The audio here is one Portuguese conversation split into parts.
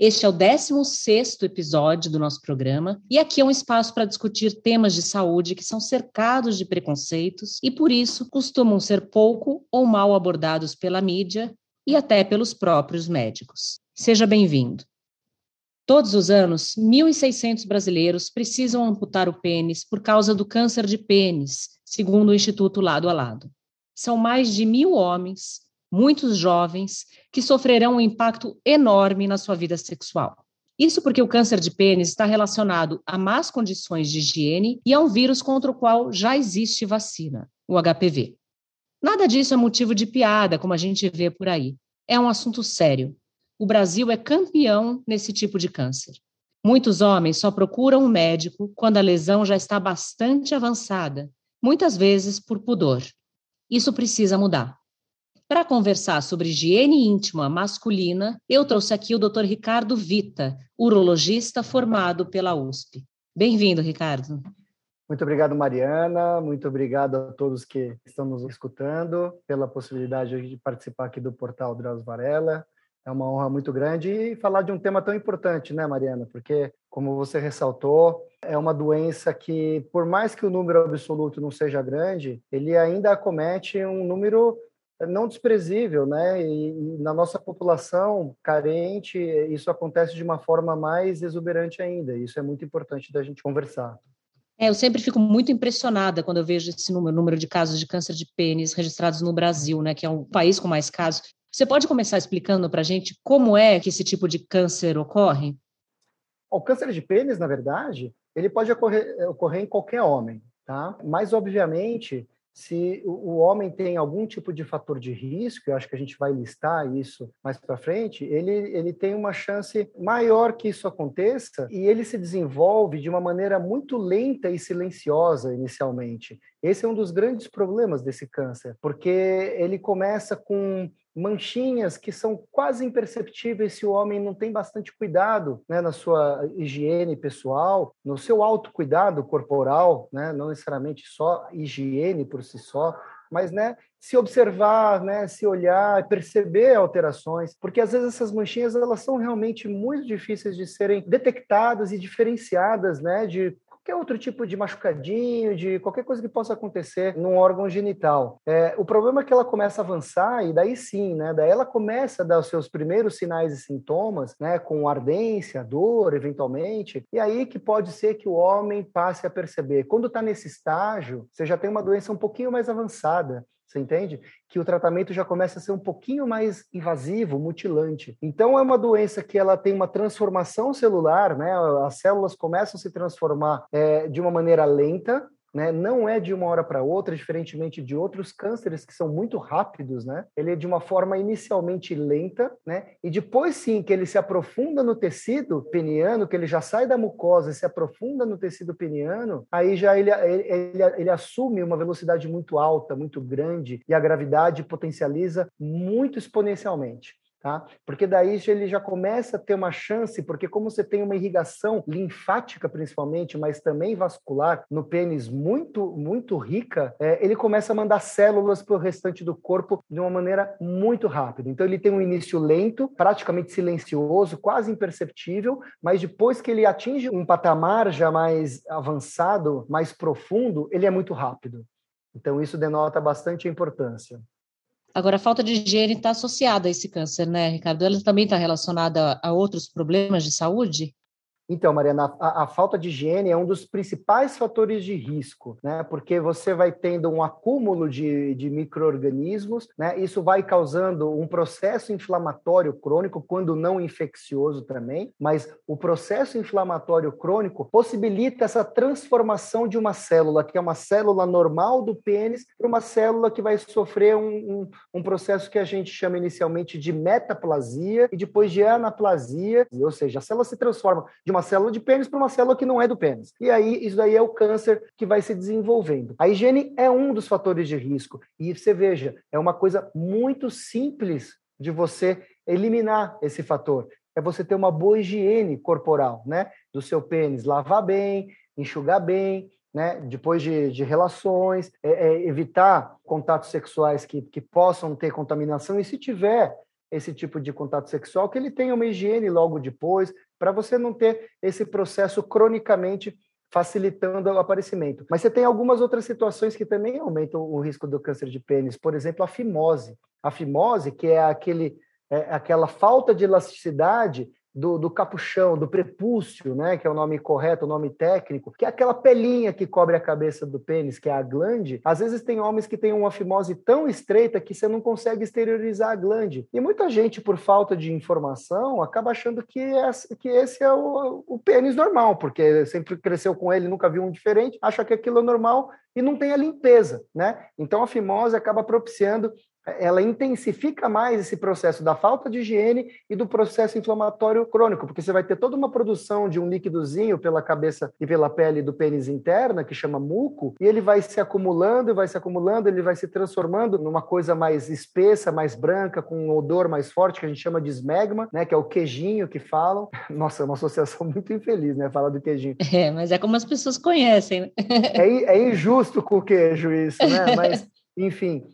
Este é o 16 episódio do nosso programa, e aqui é um espaço para discutir temas de saúde que são cercados de preconceitos e, por isso, costumam ser pouco ou mal abordados pela mídia e até pelos próprios médicos. Seja bem-vindo. Todos os anos, 1.600 brasileiros precisam amputar o pênis por causa do câncer de pênis, segundo o Instituto Lado a Lado. São mais de mil homens muitos jovens que sofrerão um impacto enorme na sua vida sexual. Isso porque o câncer de pênis está relacionado a más condições de higiene e a um vírus contra o qual já existe vacina, o HPV. Nada disso é motivo de piada, como a gente vê por aí. É um assunto sério. O Brasil é campeão nesse tipo de câncer. Muitos homens só procuram um médico quando a lesão já está bastante avançada, muitas vezes por pudor. Isso precisa mudar. Para conversar sobre higiene íntima masculina, eu trouxe aqui o Dr. Ricardo Vita, urologista formado pela USP. Bem-vindo, Ricardo. Muito obrigado, Mariana. Muito obrigado a todos que estão nos escutando pela possibilidade de participar aqui do portal Drauzio Varela. É uma honra muito grande e falar de um tema tão importante, né, Mariana? Porque, como você ressaltou, é uma doença que, por mais que o número absoluto não seja grande, ele ainda acomete um número não desprezível, né? E, e, na nossa população carente, isso acontece de uma forma mais exuberante ainda. Isso é muito importante da gente conversar. É, eu sempre fico muito impressionada quando eu vejo esse número, número de casos de câncer de pênis registrados no Brasil, né? Que é um país com mais casos. Você pode começar explicando para a gente como é que esse tipo de câncer ocorre? O câncer de pênis, na verdade, ele pode ocorrer, ocorrer em qualquer homem, tá? Mas, obviamente, se o homem tem algum tipo de fator de risco, eu acho que a gente vai listar isso mais para frente, ele, ele tem uma chance maior que isso aconteça e ele se desenvolve de uma maneira muito lenta e silenciosa inicialmente. Esse é um dos grandes problemas desse câncer, porque ele começa com manchinhas que são quase imperceptíveis se o homem não tem bastante cuidado né, na sua higiene pessoal, no seu autocuidado corporal, né, não necessariamente só higiene por si só, mas né, se observar, né, se olhar, perceber alterações, porque às vezes essas manchinhas elas são realmente muito difíceis de serem detectadas e diferenciadas, né, de qualquer outro tipo de machucadinho, de qualquer coisa que possa acontecer num órgão genital. É, o problema é que ela começa a avançar e daí sim, né? Daí ela começa a dar os seus primeiros sinais e sintomas, né? Com ardência, dor, eventualmente. E aí que pode ser que o homem passe a perceber. Quando está nesse estágio, você já tem uma doença um pouquinho mais avançada. Você entende? Que o tratamento já começa a ser um pouquinho mais invasivo, mutilante. Então é uma doença que ela tem uma transformação celular, né? As células começam a se transformar é, de uma maneira lenta, né? Não é de uma hora para outra, diferentemente de outros cânceres que são muito rápidos, né? Ele é de uma forma inicialmente lenta, né? E depois sim que ele se aprofunda no tecido peniano, que ele já sai da mucosa e se aprofunda no tecido peniano, aí já ele, ele, ele, ele assume uma velocidade muito alta, muito grande, e a gravidade potencializa muito exponencialmente. Tá? Porque daí ele já começa a ter uma chance, porque como você tem uma irrigação linfática principalmente, mas também vascular no pênis muito muito rica, é, ele começa a mandar células para o restante do corpo de uma maneira muito rápida. Então ele tem um início lento, praticamente silencioso, quase imperceptível, mas depois que ele atinge um patamar já mais avançado, mais profundo, ele é muito rápido. Então isso denota bastante importância. Agora, a falta de higiene está associada a esse câncer, né, Ricardo? Ela também está relacionada a outros problemas de saúde? Então, Mariana, a, a, falta de higiene é um dos principais fatores de risco, né? Porque você vai tendo um acúmulo de, de micro-organismos, né? Isso vai causando um processo inflamatório crônico, quando não infeccioso também, mas o processo inflamatório crônico possibilita essa transformação de uma célula, que é uma célula normal do pênis, para uma célula que vai sofrer um, um, um processo que a gente chama inicialmente de metaplasia e depois de anaplasia, ou seja, a célula se transforma de uma uma célula de pênis para uma célula que não é do pênis. E aí, isso daí é o câncer que vai se desenvolvendo. A higiene é um dos fatores de risco. E você veja, é uma coisa muito simples de você eliminar esse fator. É você ter uma boa higiene corporal, né? Do seu pênis, lavar bem, enxugar bem, né? Depois de, de relações, é, é, evitar contatos sexuais que, que possam ter contaminação. E se tiver esse tipo de contato sexual, que ele tenha uma higiene logo depois, para você não ter esse processo cronicamente facilitando o aparecimento. Mas você tem algumas outras situações que também aumentam o risco do câncer de pênis, por exemplo, a fimose. A fimose, que é aquele é, aquela falta de elasticidade do, do, capuchão, do prepúcio, né, que é o nome correto, o nome técnico, que é aquela pelinha que cobre a cabeça do pênis, que é a glande. Às vezes tem homens que têm uma fimose tão estreita que você não consegue exteriorizar a glande. E muita gente, por falta de informação, acaba achando que, esse, que esse é o, o pênis normal, porque sempre cresceu com ele, nunca viu um diferente, acha que aquilo é normal e não tem a limpeza, né? Então a fimose acaba propiciando ela intensifica mais esse processo da falta de higiene e do processo inflamatório crônico, porque você vai ter toda uma produção de um líquidozinho pela cabeça e pela pele do pênis interna, que chama muco, e ele vai se acumulando, vai se acumulando, ele vai se transformando numa coisa mais espessa, mais branca, com um odor mais forte, que a gente chama de esmegma, né, que é o queijinho que falam. Nossa, é uma associação muito infeliz, né, falar do queijinho. É, mas é como as pessoas conhecem, né? é, é injusto com o queijo isso, né? Mas, enfim,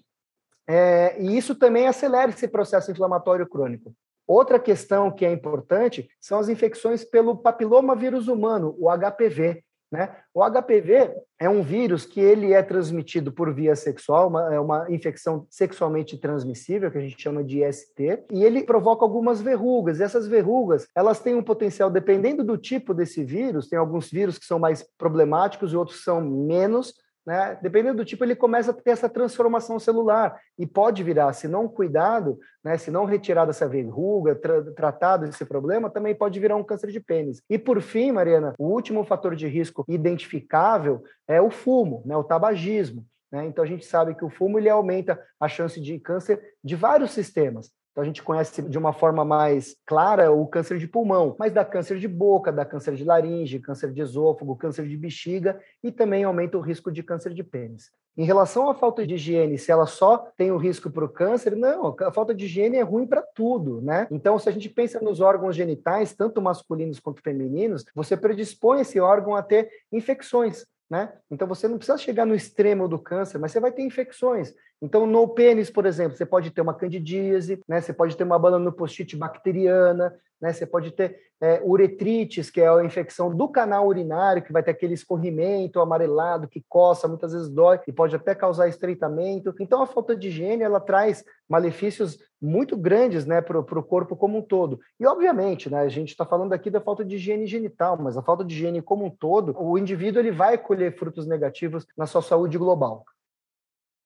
é, e isso também acelera esse processo inflamatório crônico. Outra questão que é importante são as infecções pelo papiloma vírus humano, o HPV. Né? O HPV é um vírus que ele é transmitido por via sexual, uma, é uma infecção sexualmente transmissível, que a gente chama de IST, e ele provoca algumas verrugas. E essas verrugas, elas têm um potencial, dependendo do tipo desse vírus, tem alguns vírus que são mais problemáticos e outros são menos, né? Dependendo do tipo, ele começa a ter essa transformação celular e pode virar, se não cuidado, né? se não retirado essa verruga, tra tratado esse problema, também pode virar um câncer de pênis. E por fim, Mariana, o último fator de risco identificável é o fumo, né? o tabagismo. Né? Então a gente sabe que o fumo ele aumenta a chance de câncer de vários sistemas. Então, a gente conhece de uma forma mais clara o câncer de pulmão, mas dá câncer de boca, dá câncer de laringe, câncer de esôfago, câncer de bexiga e também aumenta o risco de câncer de pênis. Em relação à falta de higiene, se ela só tem o risco para o câncer, não, a falta de higiene é ruim para tudo, né? Então, se a gente pensa nos órgãos genitais, tanto masculinos quanto femininos, você predispõe esse órgão a ter infecções. Né? Então você não precisa chegar no extremo do câncer, mas você vai ter infecções. Então no pênis, por exemplo, você pode ter uma candidíase, né? Você pode ter uma balanopostite bacteriana, né? Você pode ter é, uretrites, que é a infecção do canal urinário, que vai ter aquele escorrimento amarelado que coça, muitas vezes dói e pode até causar estreitamento. Então a falta de higiene ela traz malefícios muito grandes né, para o corpo como um todo. E, obviamente, né, a gente está falando aqui da falta de higiene genital, mas a falta de higiene como um todo, o indivíduo ele vai colher frutos negativos na sua saúde global.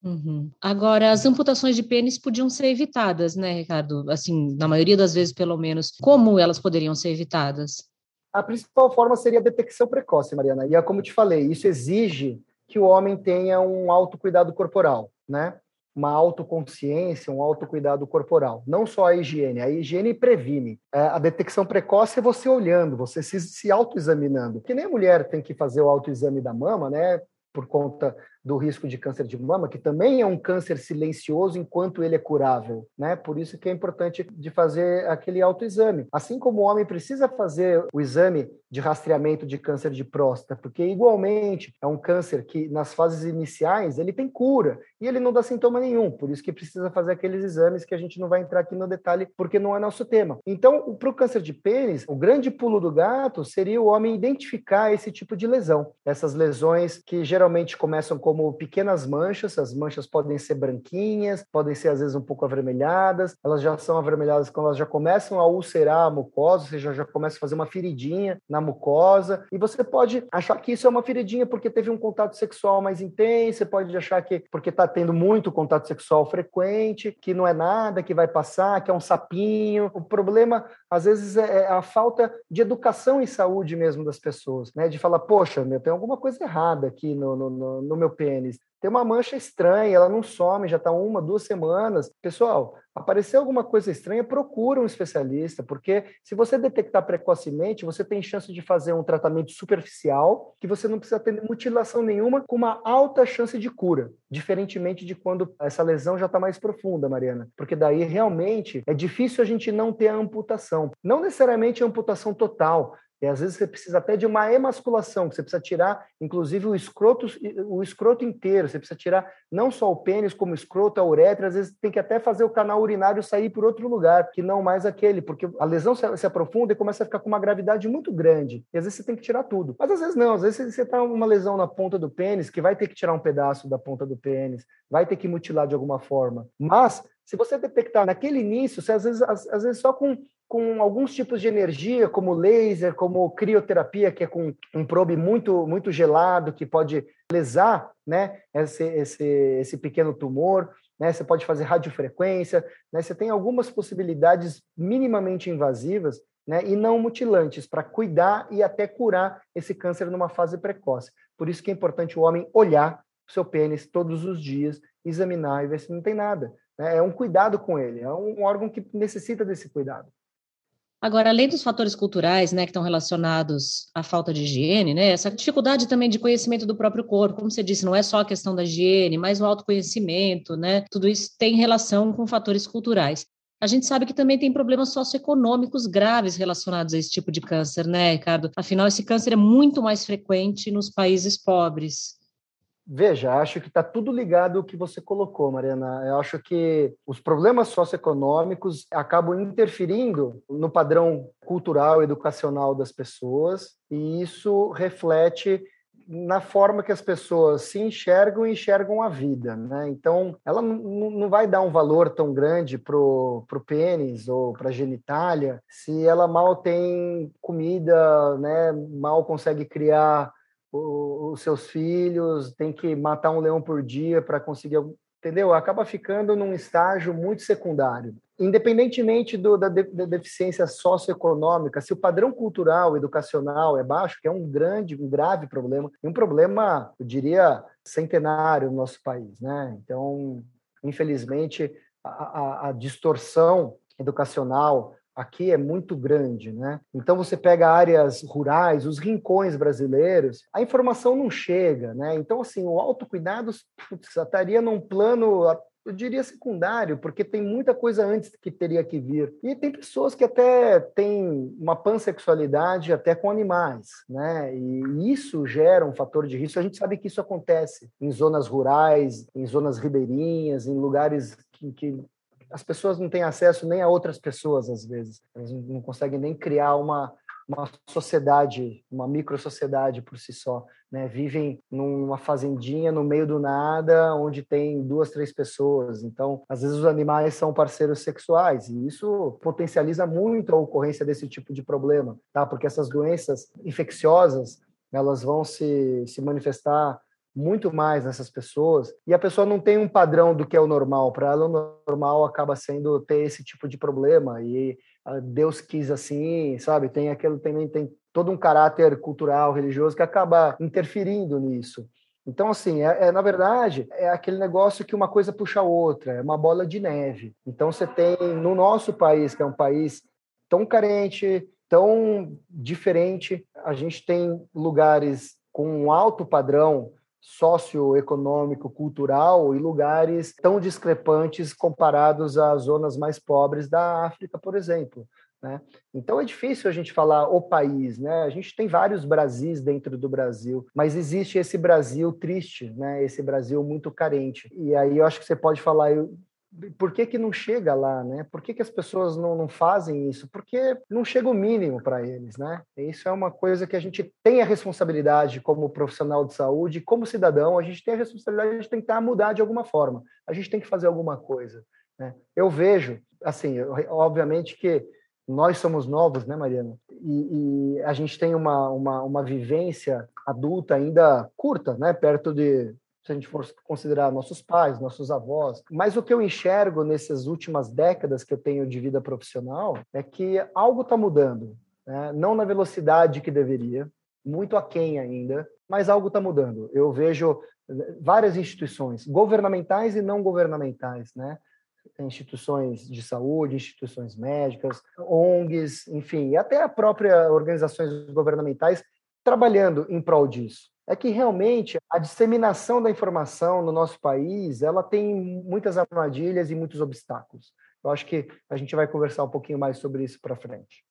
Uhum. Agora, as amputações de pênis podiam ser evitadas, né, Ricardo? Assim, na maioria das vezes, pelo menos. Como elas poderiam ser evitadas? A principal forma seria a detecção precoce, Mariana. E é como eu te falei, isso exige que o homem tenha um autocuidado corporal, né? Uma autoconsciência, um autocuidado corporal. Não só a higiene. A higiene previne. É, a detecção precoce é você olhando, você se, se autoexaminando. Que nem a mulher tem que fazer o autoexame da mama, né? Por conta do risco de câncer de mama, que também é um câncer silencioso enquanto ele é curável, né? Por isso que é importante de fazer aquele autoexame. Assim como o homem precisa fazer o exame de rastreamento de câncer de próstata, porque igualmente é um câncer que nas fases iniciais ele tem cura e ele não dá sintoma nenhum, por isso que precisa fazer aqueles exames que a gente não vai entrar aqui no detalhe porque não é nosso tema. Então, para o câncer de pênis, o grande pulo do gato seria o homem identificar esse tipo de lesão, essas lesões que geralmente começam como como pequenas manchas, as manchas podem ser branquinhas, podem ser às vezes um pouco avermelhadas, elas já são avermelhadas quando elas já começam a ulcerar a mucosa, ou seja, já começa a fazer uma feridinha na mucosa, e você pode achar que isso é uma feridinha porque teve um contato sexual mais intenso, você pode achar que porque está tendo muito contato sexual frequente, que não é nada, que vai passar, que é um sapinho. O problema, às vezes, é, é a falta de educação em saúde mesmo das pessoas, né? De falar, poxa, meu, tem alguma coisa errada aqui no, no, no meu pênis. tem uma mancha estranha, ela não some, já está uma, duas semanas. Pessoal, apareceu alguma coisa estranha, procura um especialista, porque se você detectar precocemente, você tem chance de fazer um tratamento superficial, que você não precisa ter mutilação nenhuma, com uma alta chance de cura, diferentemente de quando essa lesão já está mais profunda, Mariana, porque daí realmente é difícil a gente não ter a amputação. Não necessariamente a amputação total, e às vezes você precisa até de uma emasculação, que você precisa tirar, inclusive, o escroto, o escroto inteiro. Você precisa tirar não só o pênis, como o escroto, a uretra. Às vezes tem que até fazer o canal urinário sair por outro lugar, que não mais aquele, porque a lesão se, aprofunda e começa a ficar com uma gravidade muito grande. E às vezes você tem que tirar tudo. Mas às vezes não, às vezes você está uma lesão na ponta do pênis, que vai ter que tirar um pedaço da ponta do pênis, vai ter que mutilar de alguma forma. Mas se você detectar naquele início, você, às, vezes, às, às vezes só com com alguns tipos de energia, como laser, como crioterapia, que é com um probe muito, muito gelado, que pode lesar né, esse, esse, esse pequeno tumor. Né? Você pode fazer radiofrequência. Né? Você tem algumas possibilidades minimamente invasivas né, e não mutilantes para cuidar e até curar esse câncer numa fase precoce. Por isso que é importante o homem olhar o seu pênis todos os dias, examinar e ver se não tem nada. Né? É um cuidado com ele, é um órgão que necessita desse cuidado. Agora, além dos fatores culturais, né, que estão relacionados à falta de higiene, né, essa dificuldade também de conhecimento do próprio corpo, como você disse, não é só a questão da higiene, mas o autoconhecimento, né, tudo isso tem relação com fatores culturais. A gente sabe que também tem problemas socioeconômicos graves relacionados a esse tipo de câncer, né, Ricardo? Afinal, esse câncer é muito mais frequente nos países pobres. Veja, acho que está tudo ligado ao que você colocou, Mariana. Eu acho que os problemas socioeconômicos acabam interferindo no padrão cultural educacional das pessoas, e isso reflete na forma que as pessoas se enxergam e enxergam a vida, né? Então, ela não vai dar um valor tão grande pro, pro pênis ou para a genitália se ela mal tem comida, né? Mal consegue criar os seus filhos, tem que matar um leão por dia para conseguir, entendeu? Acaba ficando num estágio muito secundário. Independentemente do, da, de, da, deficiência socioeconômica, se o padrão cultural, educacional é baixo, que é um grande, um grave problema, e um problema, eu diria, centenário no nosso país, né? Então, infelizmente, a, a, a distorção educacional aqui é muito grande, né? Então você pega áreas rurais, os rincões brasileiros, a informação não chega, né? Então assim, o autocuidado putz, estaria num plano eu diria secundário, porque tem muita coisa antes que teria que vir. E tem pessoas que até têm uma pansexualidade até com animais, né? E isso gera um fator de risco. A gente sabe que isso acontece em zonas rurais, em zonas ribeirinhas, em lugares que, que as pessoas não têm acesso nem a outras pessoas, às vezes. Elas não conseguem nem criar uma, uma sociedade, uma micro-sociedade por si só. Né? Vivem numa fazendinha no meio do nada, onde tem duas, três pessoas. Então, às vezes, os animais são parceiros sexuais, e isso potencializa muito a ocorrência desse tipo de problema, tá? porque essas doenças infecciosas elas vão se, se manifestar muito mais nessas pessoas e a pessoa não tem um padrão do que é o normal. Para ela, o normal acaba sendo ter esse tipo de problema e ah, Deus quis assim, sabe? Tem aquele também tem todo um caráter cultural, religioso que acaba interferindo nisso. Então, assim, é, é, na verdade, é aquele negócio que uma coisa puxa a outra, é uma bola de neve. Então, você tem no nosso país, que é um país tão carente, tão diferente, a gente tem lugares com um alto padrão socioeconômico, cultural e lugares tão discrepantes comparados às zonas mais pobres da África, por exemplo. Né? Então é difícil a gente falar o país, né? A gente tem vários Brasis dentro do Brasil, mas existe esse Brasil triste, né? Esse Brasil muito carente. E aí eu acho que você pode falar, por que, que não chega lá, né? Por que, que as pessoas não, não fazem isso? Porque não chega o mínimo para eles, né? Isso é uma coisa que a gente tem a responsabilidade como profissional de saúde, como cidadão, a gente tem a responsabilidade de tentar mudar de alguma forma. A gente tem que fazer alguma coisa. Né? Eu vejo, assim, obviamente que nós somos novos, né, Mariana? E, e a gente tem uma, uma, uma vivência adulta ainda curta, né? Perto de se a gente for considerar nossos pais, nossos avós. Mas o que eu enxergo nessas últimas décadas que eu tenho de vida profissional é que algo está mudando, né? não na velocidade que deveria, muito aquém ainda, mas algo está mudando. Eu vejo eh, várias instituições, governamentais e não governamentais, né? instituições de saúde, instituições médicas, ONGs, enfim, e até a própria organizações governamentais trabalhando em prol disso. É que realmente a disseminação da informação no nosso país, ela tem muitas armadilhas e muitos obstáculos. Eu acho que a gente vai conversar um pouquinho mais sobre isso para frente.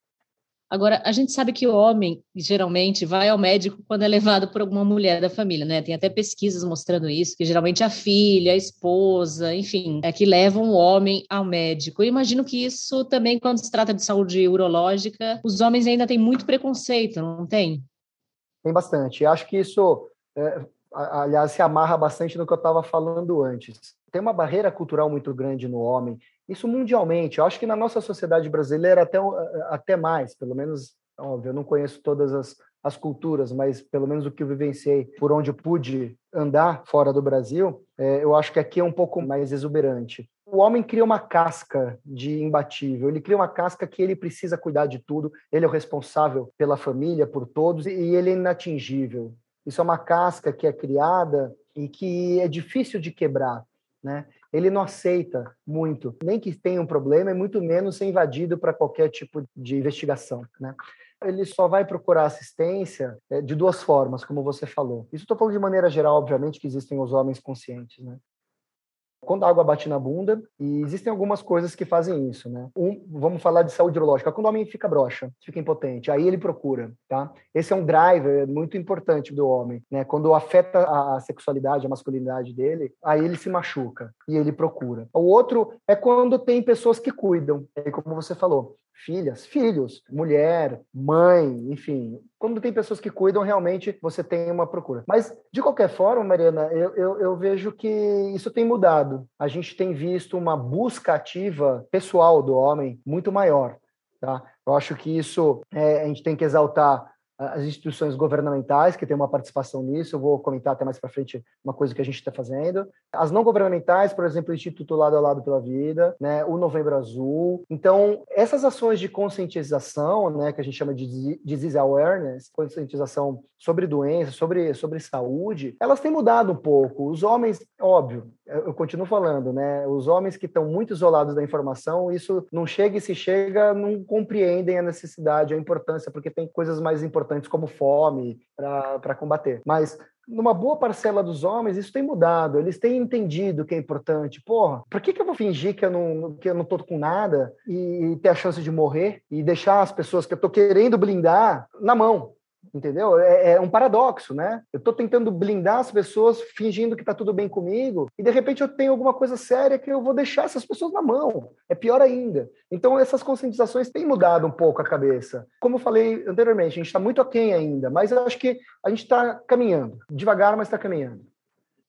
Agora, a gente sabe que o homem geralmente vai ao médico quando é levado por alguma mulher da família, né? Tem até pesquisas mostrando isso, que geralmente a filha, a esposa, enfim, é que levam o homem ao médico. Eu imagino que isso também, quando se trata de saúde urológica, os homens ainda têm muito preconceito, não tem? Tem bastante. Acho que isso, é, aliás, se amarra bastante no que eu estava falando antes. Tem uma barreira cultural muito grande no homem isso mundialmente. Eu acho que na nossa sociedade brasileira até, até mais, pelo menos, óbvio, eu não conheço todas as, as culturas, mas pelo menos o que eu vivenciei por onde eu pude andar fora do Brasil, é, eu acho que aqui é um pouco mais exuberante. O homem cria uma casca de imbatível, ele cria uma casca que ele precisa cuidar de tudo, ele é o responsável pela família, por todos, e ele é inatingível. Isso é uma casca que é criada e que é difícil de quebrar. Né? Ele não aceita muito, nem que tenha um problema, e muito menos ser invadido para qualquer tipo de investigação. Né? Ele só vai procurar assistência é, de duas formas, como você falou. Isso estou falando de maneira geral, obviamente, que existem os homens conscientes. Né? Quando a água bate na bunda, e existem algumas coisas que fazem isso, né? Um, vamos falar de saúde urológica. Quando o homem fica broxa, fica impotente, aí ele procura, tá? Esse é um driver muito importante do homem, né? Quando afeta a sexualidade, a masculinidade dele, aí ele se machuca e ele procura. O outro é quando tem pessoas que cuidam, é como você falou filhas, filhos, mulher, mãe, enfim. Quando tem pessoas que cuidam, realmente você tem uma procura. Mas, de qualquer forma, Mariana, eu, eu, eu, vejo que isso tem mudado. A gente tem visto uma busca ativa pessoal do homem muito maior. Tá? Eu acho que isso é, a gente tem que exaltar as instituições governamentais que têm uma participação nisso, eu vou comentar até mais para frente uma coisa que a gente está fazendo. As não governamentais, por exemplo, o Instituto Lado a Lado pela Vida, né, o Novembro Azul. Então, essas ações de conscientização, né, que a gente chama de disease awareness, conscientização sobre doenças, sobre, sobre saúde, elas têm mudado um pouco. Os homens, óbvio, eu continuo falando, né? Os homens que estão muito isolados da informação, isso não chega e se chega, não compreendem a necessidade, a importância, porque tem coisas mais importantes como fome para combater. Mas numa boa parcela dos homens, isso tem mudado. Eles têm entendido que é importante. Porra, por que, que eu vou fingir que eu não, que eu não tô com nada e, e ter a chance de morrer e deixar as pessoas que eu tô querendo blindar na mão? Entendeu? É, é, um paradoxo, né? Eu estou tentando blindar as pessoas, fingindo que está tudo bem comigo, e de repente eu tenho alguma coisa séria que eu vou deixar essas pessoas na mão. É pior ainda. Então essas conscientizações têm mudado um pouco a cabeça. Como eu falei anteriormente, a gente está muito aquém ainda, mas eu acho que a gente está caminhando, devagar, mas está caminhando.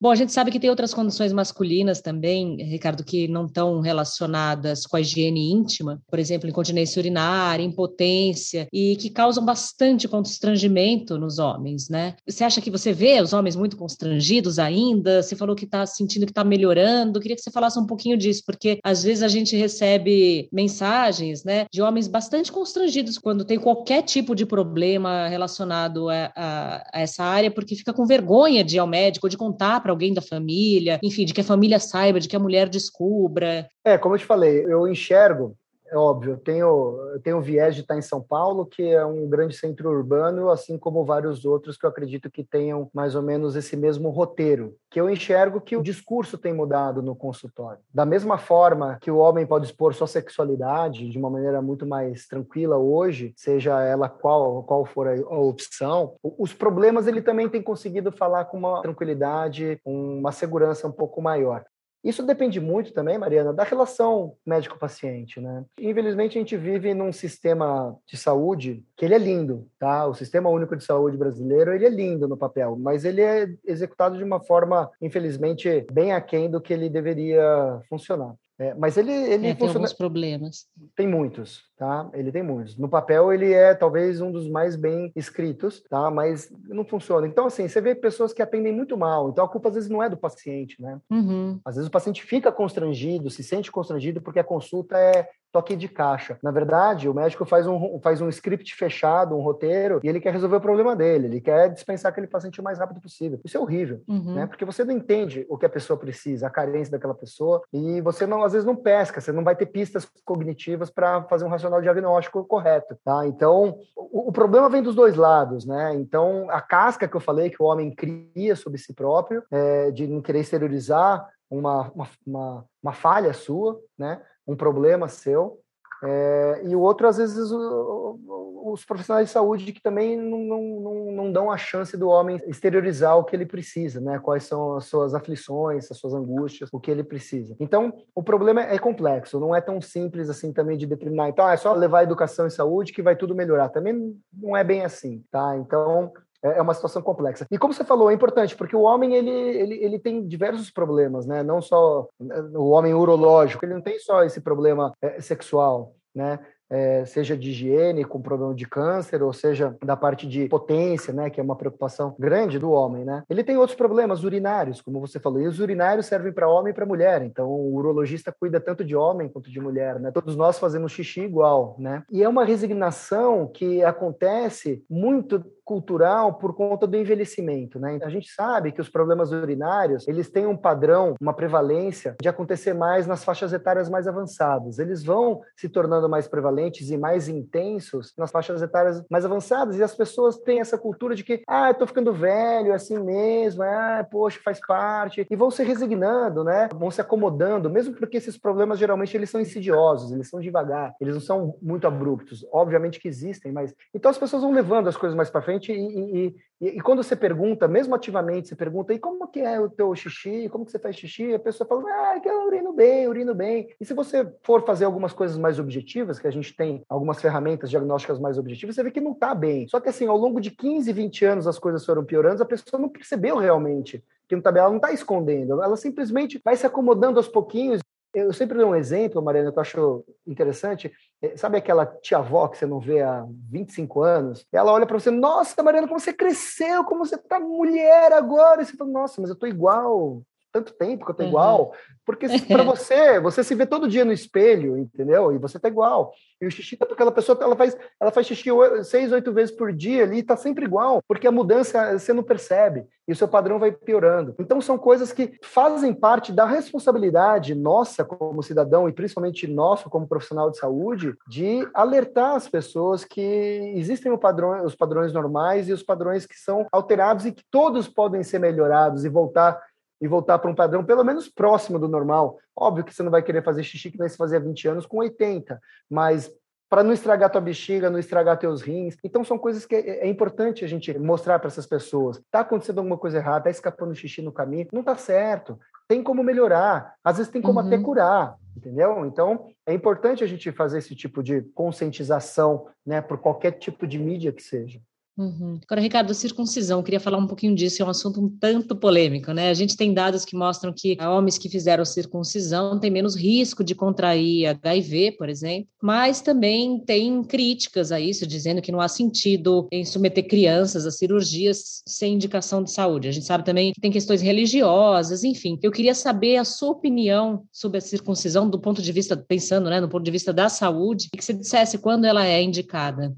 Bom, a gente sabe que tem outras condições masculinas também, Ricardo, que não estão relacionadas com a higiene íntima, por exemplo, incontinência urinária, impotência, e que causam bastante constrangimento nos homens, né? Você acha que você vê os homens muito constrangidos ainda? Você falou que está sentindo que está melhorando. queria que você falasse um pouquinho disso, porque às vezes a gente recebe mensagens, né, de homens bastante constrangidos quando tem qualquer tipo de problema relacionado a, a, a essa área, porque fica com vergonha de ir ao médico, de contar para alguém da família, enfim, de que a família saiba, de que a mulher descubra. É, como eu te falei, eu enxergo é óbvio, eu tenho, eu tenho o viés de estar em São Paulo, que é um grande centro urbano, assim como vários outros que eu acredito que tenham mais ou menos esse mesmo roteiro, que eu enxergo que o discurso tem mudado no consultório. Da mesma forma que o homem pode expor sua sexualidade de uma maneira muito mais tranquila hoje, seja ela qual, qual for a, a opção, os problemas ele também tem conseguido falar com uma tranquilidade, uma segurança um pouco maior. Isso depende muito também, Mariana, da relação médico-paciente, né? Infelizmente, a gente vive num sistema de saúde que ele é lindo, tá? O Sistema Único de Saúde brasileiro, ele é lindo no papel, mas ele é executado de uma forma, infelizmente, bem aquém do que ele deveria funcionar. É, mas ele, ele é, tem alguns problemas. Tem muitos, tá? Ele tem muitos. No papel ele é talvez um dos mais bem escritos, tá? Mas não funciona. Então assim, você vê pessoas que atendem muito mal. Então a culpa às vezes não é do paciente, né? Uhum. Às vezes o paciente fica constrangido, se sente constrangido porque a consulta é toque de caixa. Na verdade, o médico faz um, faz um script fechado, um roteiro, e ele quer resolver o problema dele, ele quer dispensar aquele paciente o mais rápido possível. Isso é horrível, uhum. né? Porque você não entende o que a pessoa precisa, a carência daquela pessoa, e você não, às vezes não pesca, você não vai ter pistas cognitivas para fazer um racional diagnóstico correto, tá? Então, o, o, problema vem dos dois lados, né? Então, a casca que eu falei que o homem cria sobre si próprio, é, de não querer exteriorizar uma, uma, uma, uma falha sua, né? Um problema seu, é, e o outro, às vezes, o, os profissionais de saúde que também não, não, não, dão a chance do homem exteriorizar o que ele precisa, né? Quais são as suas aflições, as suas angústias, o que ele precisa. Então, o problema é complexo, não é tão simples assim também de determinar. Então, ah, é só levar educação e saúde que vai tudo melhorar. Também não é bem assim, tá? Então, é, é uma situação complexa. E como você falou, é importante, porque o homem ele, ele, ele tem diversos problemas, né? Não só o homem urológico, ele não tem só esse problema é, sexual, né? é, seja de higiene, com problema de câncer, ou seja da parte de potência, né, que é uma preocupação grande do homem, né? Ele tem outros problemas urinários, como você falou, e os urinários servem para homem e para mulher, então o urologista cuida tanto de homem quanto de mulher, né? Todos nós fazemos xixi igual, né? E é uma resignação que acontece muito cultural por conta do envelhecimento, né? A gente sabe que os problemas urinários, eles têm um padrão, uma prevalência de acontecer mais nas faixas etárias mais avançadas. Eles vão se tornando mais prevalentes e mais intensos nas faixas etárias mais avançadas, e as pessoas têm essa cultura de que, ah, eu tô ficando velho, é assim mesmo, ah, poxa, faz parte, e vão se resignando, né? Vão se acomodando, mesmo porque esses problemas geralmente eles são insidiosos, eles são devagar, eles não são muito abruptos. Obviamente que existem, mas então as pessoas vão levando as coisas mais para frente e, e, e, quando você pergunta, mesmo ativamente, você pergunta, e como que é o teu xixi? Como que você faz xixi? A pessoa fala, ah, que eu urino bem, urino bem. E se você for fazer algumas coisas mais objetivas, que a gente tem algumas ferramentas diagnósticas mais objetivas, você vê que não está bem. Só que assim, ao longo de 15, 20 anos as coisas foram piorando, a pessoa não percebeu realmente que não tá bem, ela não está escondendo, ela simplesmente vai se acomodando aos pouquinhos eu sempre dou um exemplo, Mariana, que eu acho interessante. É, sabe aquela tia-avó que você não vê há 25 anos? Ela olha para você, nossa, Mariana, como você cresceu, como você tá mulher agora. E você fala, nossa, mas eu tô igual tanto tempo que eu tô uhum. igual. Porque para você, você se vê todo dia no espelho, entendeu? E você tá igual. E o xixi tá porque aquela pessoa, ela faz, ela faz xixi seis, oito vezes por dia ali, tá sempre igual, porque a mudança você não percebe e o seu padrão vai piorando. Então são coisas que fazem parte da responsabilidade nossa como cidadão e principalmente nosso como profissional de saúde de alertar as pessoas que existem padrão, os padrões normais e os padrões que são alterados e que todos podem ser melhorados e voltar e voltar para um padrão pelo menos próximo do normal. Óbvio que você não vai querer fazer xixi que nem se fazia 20 anos com 80, mas para não estragar tua bexiga, não estragar teus rins. Então são coisas que é, é importante a gente mostrar para essas pessoas. Está acontecendo alguma coisa errada, está escapando xixi no caminho, não está certo. Tem como melhorar, às vezes tem como uhum. até curar, entendeu? Então é importante a gente fazer esse tipo de conscientização, né, por qualquer tipo de mídia que seja. Uhum. Agora, Ricardo, circuncisão, queria falar um pouquinho disso, é um assunto um tanto polêmico, né? A gente tem dados que mostram que homens que fizeram circuncisão têm menos risco de contrair HIV, por exemplo, mas também tem críticas a isso, dizendo que não há sentido em submeter crianças a cirurgias sem indicação de saúde. A gente sabe também que tem questões religiosas, enfim. Eu queria saber a sua opinião sobre a circuncisão do ponto de vista, pensando, né, no ponto de vista da saúde, e que você dissesse quando ela é indicada.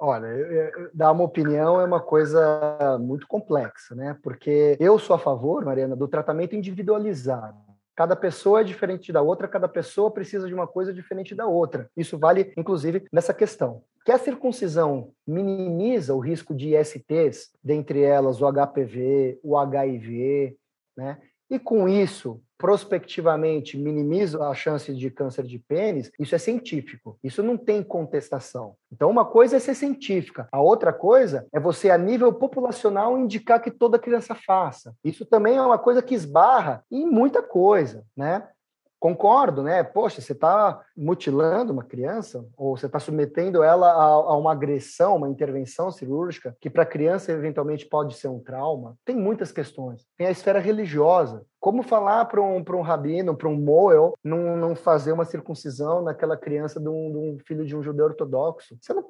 Olha, dar uma opinião é uma coisa muito complexa, né? Porque eu sou a favor, Mariana, do tratamento individualizado. Cada pessoa é diferente da outra, cada pessoa precisa de uma coisa diferente da outra. Isso vale, inclusive, nessa questão. Que a circuncisão minimiza o risco de ISTs, dentre elas o HPV, o HIV, né? E com isso, prospectivamente minimiza a chance de câncer de pênis, isso é científico. Isso não tem contestação. Então, uma coisa é ser científica, a outra coisa é você, a nível populacional, indicar que toda criança faça. Isso também é uma coisa que esbarra em muita coisa, né? Concordo, né? Poxa, você está mutilando uma criança ou você está submetendo ela a, a, uma agressão, uma intervenção cirúrgica, que para a criança eventualmente pode ser um trauma. Tem muitas questões. Tem a esfera religiosa. Como falar para um, um rabino, para um moel, não, não fazer uma circuncisão naquela criança de um, de um filho de um judeu ortodoxo? Não,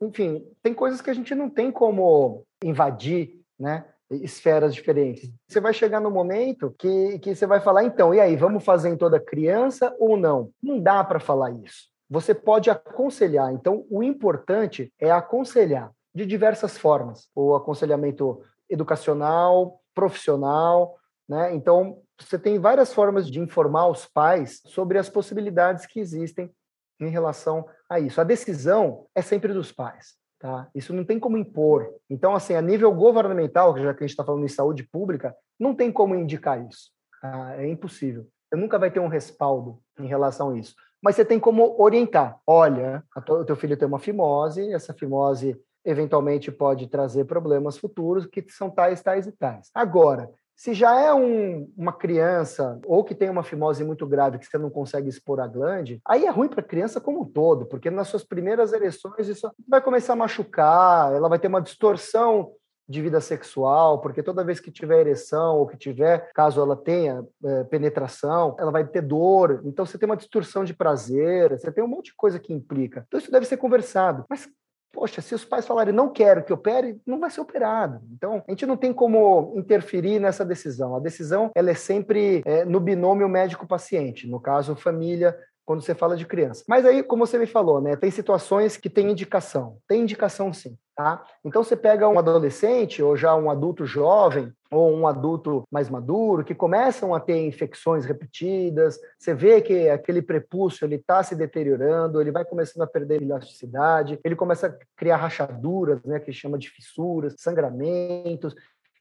enfim, tem coisas que a gente não tem como invadir né? Esferas diferentes. Você vai chegar no momento que, que você vai falar, então, e aí, vamos fazer em toda criança ou não? Não dá para falar isso. Você pode aconselhar. Então, o importante é aconselhar de diversas formas. O aconselhamento educacional, profissional, né? Então, você tem várias formas de informar os pais sobre as possibilidades que existem em relação a isso. A decisão é sempre dos pais. Tá? Isso não tem como impor. Então, assim, a nível governamental, já que a gente está falando em saúde pública, não tem como indicar isso. Tá? É impossível. Você nunca vai ter um respaldo em relação a isso. Mas você tem como orientar. Olha, o teu filho tem uma fimose, essa fimose eventualmente pode trazer problemas futuros que são tais, tais e tais. Agora, se já é um, uma criança ou que tem uma fimose muito grave que você não consegue expor a glande, aí é ruim para a criança como um todo, porque nas suas primeiras ereções isso vai começar a machucar, ela vai ter uma distorção de vida sexual, porque toda vez que tiver ereção ou que tiver, caso ela tenha é, penetração, ela vai ter dor. Então você tem uma distorção de prazer, você tem um monte de coisa que implica. Então isso deve ser conversado. Mas Poxa, se os pais falarem não quero que opere, não vai ser operado. Então, a gente não tem como interferir nessa decisão. A decisão ela é sempre é, no binômio médico-paciente, no caso, família, quando você fala de criança. Mas aí, como você me falou, né, tem situações que tem indicação. Tem indicação sim. Tá? Então você pega um adolescente ou já um adulto jovem ou um adulto mais maduro que começam a ter infecções repetidas, você vê que aquele prepúcio ele está se deteriorando, ele vai começando a perder elasticidade, ele começa a criar rachaduras, né, que chama de fissuras, sangramentos,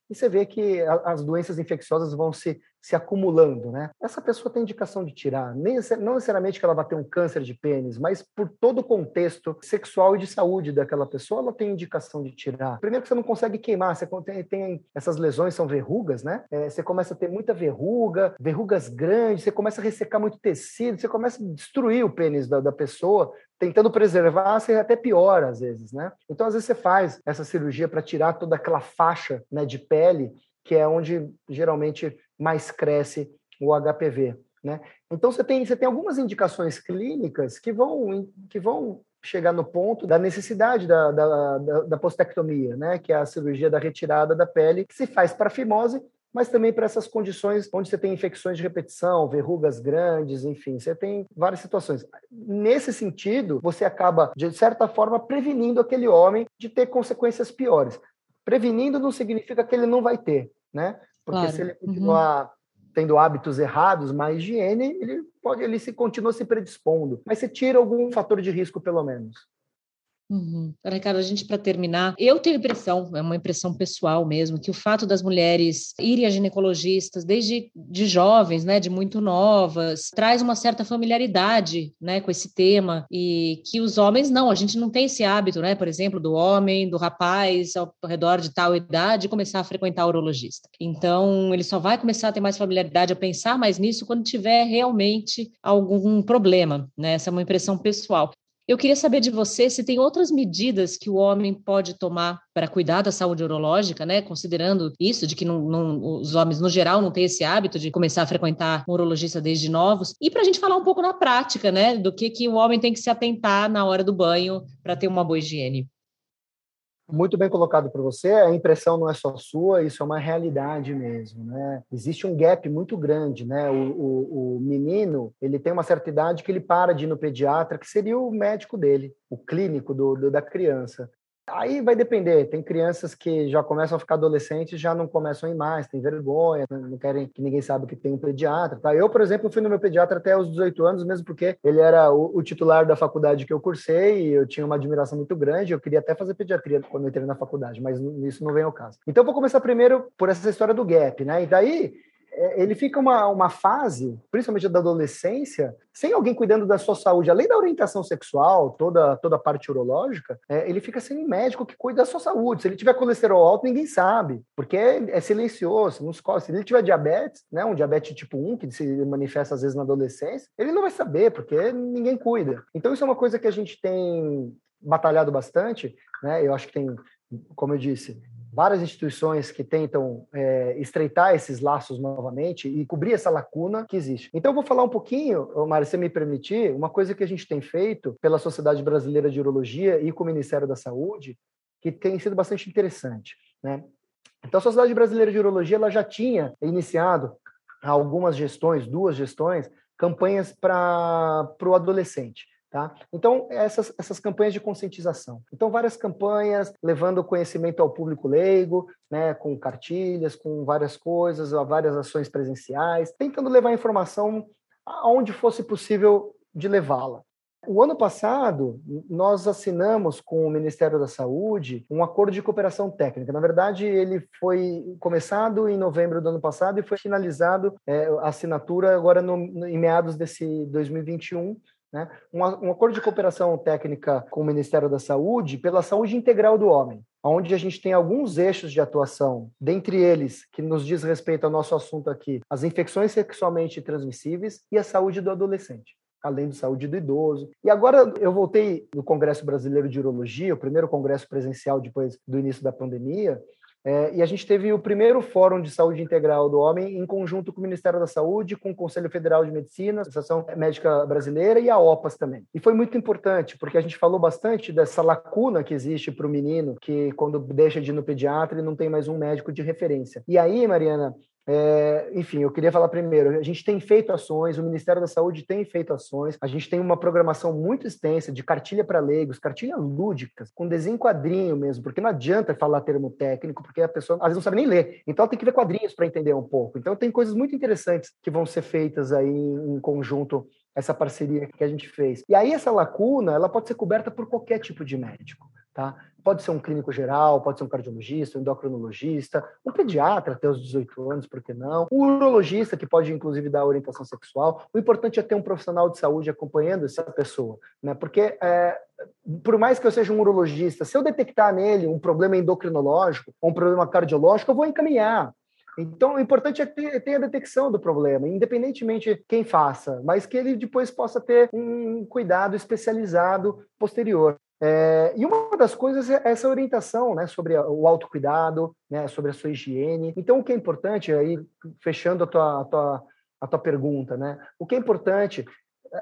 e você vê que as doenças infecciosas vão se, se acumulando, né? Essa pessoa tem indicação de tirar, não necessariamente que ela vai ter um câncer de pênis, mas por todo o contexto sexual e de saúde daquela pessoa, ela tem indicação de tirar. Primeiro que você não consegue queimar, você tem, tem essas lesões são verrugas, né? É, você começa a ter muita verruga, verrugas grandes, você começa a ressecar muito tecido, você começa a destruir o pênis da, da pessoa, tentando preservar, você até piora às vezes, né? Então, às vezes você faz essa cirurgia para tirar toda aquela faixa né, de pele, que é onde geralmente mais cresce o HPV, né? Então, você tem, você tem algumas indicações clínicas que vão, que vão chegar no ponto da necessidade da, da, da, da postectomia, né? Que é a cirurgia da retirada da pele, que se faz para fimose mas também para essas condições onde você tem infecções de repetição, verrugas grandes, enfim, você tem várias situações. Nesse sentido, você acaba, de certa forma, prevenindo aquele homem de ter consequências piores. Prevenindo não significa que ele não vai ter, né? Porque claro. se ele continuar uhum. tendo hábitos errados, má higiene, ele pode, ele se continua se predispondo. Mas você tira algum fator de risco, pelo menos. Uhum. A gente, para terminar, eu tenho impressão, é uma impressão pessoal mesmo, que o fato das mulheres irem a ginecologistas desde de jovens, né, de muito novas, traz uma certa familiaridade, né, com esse tema e que os homens não, a gente não tem esse hábito, né, por exemplo, do homem, do rapaz ao redor de tal idade começar a frequentar o urologista. Então, ele só vai começar a ter mais familiaridade, a pensar mais nisso quando tiver realmente algum problema, né? Essa é uma impressão pessoal. Eu queria saber de você se tem outras medidas que o homem pode tomar para cuidar da saúde urológica, né? Considerando isso, de que não, não, os homens, no geral, não têm esse hábito de começar a frequentar um urologista desde novos. E para a gente falar um pouco na prática, né? Do que, que o homem tem que se atentar na hora do banho para ter uma boa higiene. Muito bem colocado por você. A impressão não é só sua, isso é uma realidade mesmo, né? Existe um gap muito grande, né? O, o, o, menino, ele tem uma certa idade que ele para de ir no pediatra, que seria o médico dele, o clínico do, do da criança. Aí vai depender. Tem crianças que já começam a ficar adolescentes, já não começam a ir mais, tem vergonha, não querem que ninguém saiba que tem um pediatra. Tá? Eu, por exemplo, fui no meu pediatra até os 18 anos, mesmo porque ele era o, o titular da faculdade que eu cursei, e eu tinha uma admiração muito grande. Eu queria até fazer pediatria quando eu entrei na faculdade, mas isso não vem ao caso. Então, vou começar primeiro por essa história do gap, né? E daí ele fica uma, uma fase, principalmente da adolescência, sem alguém cuidando da sua saúde, além da orientação sexual, toda, toda a parte urológica, é, ele fica sem um médico que cuida da sua saúde. Se ele tiver colesterol alto, ninguém sabe, porque é, é silencioso, não escolhe. Se ele tiver diabetes, né, um diabetes tipo 1, que se manifesta às vezes na adolescência, ele não vai saber, porque ninguém cuida. Então, isso é uma coisa que a gente tem batalhado bastante, né? Eu acho que tem, como eu disse, várias instituições que tentam é, estreitar esses laços novamente e cobrir essa lacuna que existe. Então, eu vou falar um pouquinho, Mário, se me permitir, uma coisa que a gente tem feito pela Sociedade Brasileira de Urologia e com o Ministério da Saúde, que tem sido bastante interessante. Né? Então, a Sociedade Brasileira de Urologia ela já tinha iniciado algumas gestões, duas gestões, campanhas para o adolescente. Tá? Então, essas, essas campanhas de conscientização. Então, várias campanhas levando conhecimento ao público leigo, né, com cartilhas, com várias coisas, várias ações presenciais, tentando levar a informação aonde fosse possível de levá-la. O ano passado, nós assinamos com o Ministério da Saúde um acordo de cooperação técnica. Na verdade, ele foi começado em novembro do ano passado e foi finalizado é, a assinatura agora no, no, em meados desse 2021 né? Um, um, acordo de cooperação técnica com o Ministério da Saúde pela saúde integral do homem, onde a gente tem alguns eixos de atuação, dentre eles, que nos diz respeito ao nosso assunto aqui, as infecções sexualmente transmissíveis e a saúde do adolescente além da saúde do idoso. E agora eu voltei no Congresso Brasileiro de Urologia, o primeiro congresso presencial depois do início da pandemia, é, e a gente teve o primeiro Fórum de Saúde Integral do Homem em conjunto com o Ministério da Saúde, com o Conselho Federal de Medicina, a Associação Médica Brasileira e a OPAS também. E foi muito importante, porque a gente falou bastante dessa lacuna que existe para o menino, que quando deixa de ir no pediatra, ele não tem mais um médico de referência. E aí, Mariana, é, enfim, eu queria falar primeiro, a gente tem feito ações, o Ministério da Saúde tem feito ações, a gente tem uma programação muito extensa de cartilha para leigos, cartilha lúdicas, com desenho quadrinho mesmo, porque não adianta falar termo técnico, porque a pessoa às vezes não sabe nem ler, então tem que ver quadrinhos para entender um pouco. Então tem coisas muito interessantes que vão ser feitas aí em conjunto essa parceria que a gente fez. E aí essa lacuna, ela pode ser coberta por qualquer tipo de médico. Tá? Pode ser um clínico geral, pode ser um cardiologista, um endocrinologista, um pediatra até os 18 anos, por que não? Um urologista que pode, inclusive, dar orientação sexual. O importante é ter um profissional de saúde acompanhando essa pessoa, né? Porque, é, por mais que eu seja um urologista, se eu detectar nele um problema endocrinológico ou um problema cardiológico, eu vou encaminhar. Então, o importante é ter, ter, a detecção do problema, independentemente quem faça, mas que ele depois possa ter um cuidado especializado posterior. É, e uma das coisas é essa orientação né, sobre o autocuidado, né, sobre a sua higiene. Então, o que é importante, aí, fechando a tua, a tua, a tua pergunta, né, o que é importante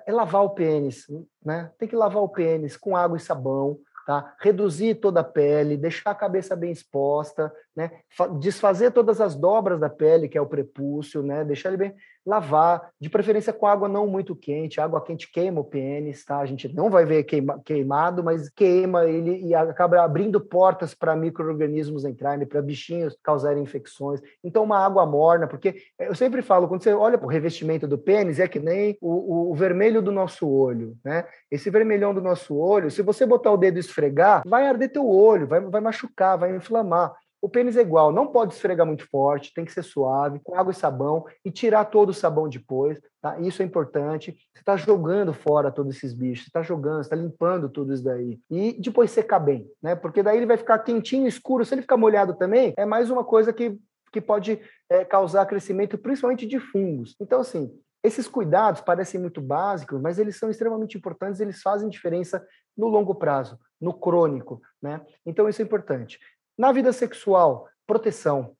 é lavar o pênis. Né? Tem que lavar o pênis com água e sabão, tá? reduzir toda a pele, deixar a cabeça bem exposta, né? desfazer todas as dobras da pele, que é o prepúcio, né? deixar ele bem lavar, de preferência com água não muito quente, água quente queima o pênis, tá? A gente não vai ver queima, queimado, mas queima ele e acaba abrindo portas para micro-organismos entrarem, para bichinhos causarem infecções. Então, uma água morna, porque eu sempre falo, quando você olha para o revestimento do pênis, é que nem o, o, o vermelho do nosso olho, né? Esse vermelhão do nosso olho, se você botar o dedo e esfregar, vai arder teu olho, vai, vai machucar, vai inflamar. O pênis é igual, não pode esfregar muito forte, tem que ser suave, com água e sabão, e tirar todo o sabão depois, tá? Isso é importante. Você está jogando fora todos esses bichos, você está jogando, está limpando tudo isso daí. E depois secar bem, né? Porque daí ele vai ficar quentinho, escuro. Se ele ficar molhado também, é mais uma coisa que, que pode é, causar crescimento, principalmente de fungos. Então, assim, esses cuidados parecem muito básicos, mas eles são extremamente importantes, eles fazem diferença no longo prazo, no crônico, né? Então isso é importante. Na vida sexual, proteção.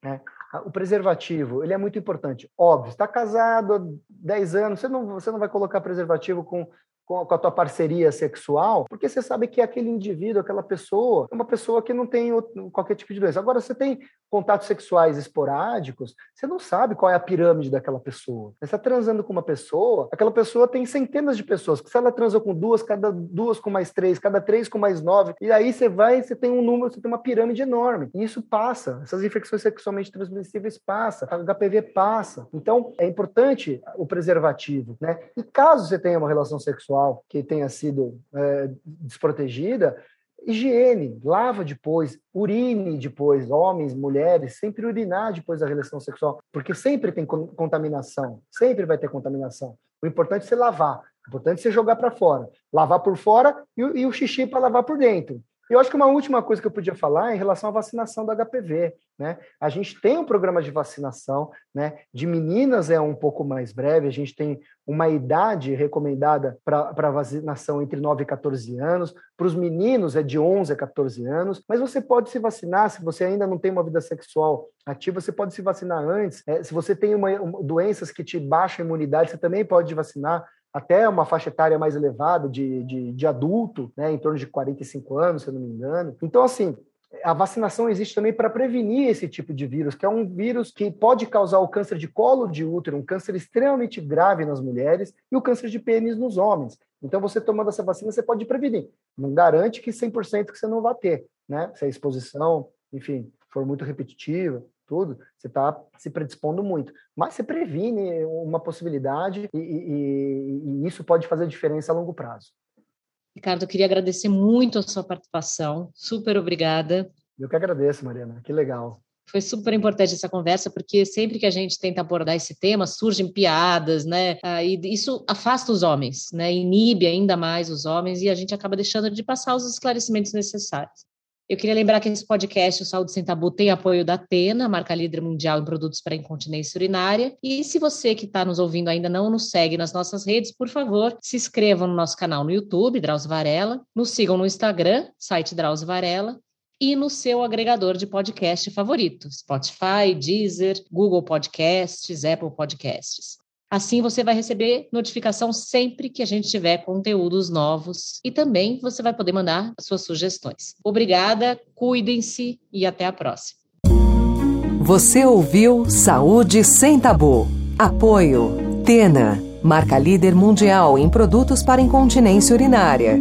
Né? O preservativo, ele é muito importante. Óbvio, está casado há 10 anos, você não, você não vai colocar preservativo com com a tua parceria sexual, porque você sabe que aquele indivíduo, aquela pessoa, é uma pessoa que não tem qualquer tipo de doença. Agora, você tem contatos sexuais esporádicos, você não sabe qual é a pirâmide daquela pessoa. Você está transando com uma pessoa, aquela pessoa tem centenas de pessoas, se ela transa com duas, cada duas com mais três, cada três com mais nove, e aí você vai, você tem um número, você tem uma pirâmide enorme. E isso passa, essas infecções sexualmente transmissíveis passa, HPV passa. Então, é importante o preservativo, né? E caso você tenha uma relação sexual que tenha sido é, desprotegida, higiene, lava depois, urine depois, homens, mulheres, sempre urinar depois da relação sexual, porque sempre tem contaminação, sempre vai ter contaminação. O importante é você lavar, o importante é você jogar para fora, lavar por fora e, e o xixi para lavar por dentro. Eu acho que uma última coisa que eu podia falar é em relação à vacinação do HPV. Né? A gente tem um programa de vacinação, né? de meninas é um pouco mais breve, a gente tem uma idade recomendada para vacinação entre 9 e 14 anos, para os meninos é de 11 a 14 anos, mas você pode se vacinar se você ainda não tem uma vida sexual ativa, você pode se vacinar antes. É, se você tem uma, doenças que te baixam a imunidade, você também pode vacinar até uma faixa etária mais elevada de, de, de adulto, né, em torno de 45 anos, se eu não me engano. Então, assim, a vacinação existe também para prevenir esse tipo de vírus, que é um vírus que pode causar o câncer de colo de útero, um câncer extremamente grave nas mulheres, e o câncer de pênis nos homens. Então, você tomando essa vacina, você pode prevenir. Não garante que 100% que você não vai ter, né? Se a exposição, enfim, for muito repetitiva, tudo, você está se predispondo muito. Mas você previne uma possibilidade e, e, e isso pode fazer diferença a longo prazo. Ricardo, eu queria agradecer muito a sua participação. Super obrigada. Eu que agradeço, Mariana. Que legal. Foi super importante essa conversa, porque sempre que a gente tenta abordar esse tema, surgem piadas, né? Ah, e isso afasta os homens, né? Inibe ainda mais os homens e a gente acaba deixando de passar os esclarecimentos necessários. Eu queria lembrar que esse podcast, o Saúde Sem Tabu, tem apoio da Atena, marca líder mundial em produtos para incontinência urinária. E se você que está nos ouvindo ainda não nos segue nas nossas redes, por favor, se inscrevam no nosso canal no YouTube, Drauzio Varela, nos sigam no Instagram, site Drauzio Varela, e no seu agregador de podcast favorito, Spotify, Deezer, Google Podcasts, Apple Podcasts. Assim você vai receber notificação sempre que a gente tiver conteúdos novos e também você vai poder mandar suas sugestões. Obrigada, cuidem-se e até a próxima. Você ouviu Saúde sem Tabu. Apoio Tena, marca líder mundial em produtos para incontinência urinária.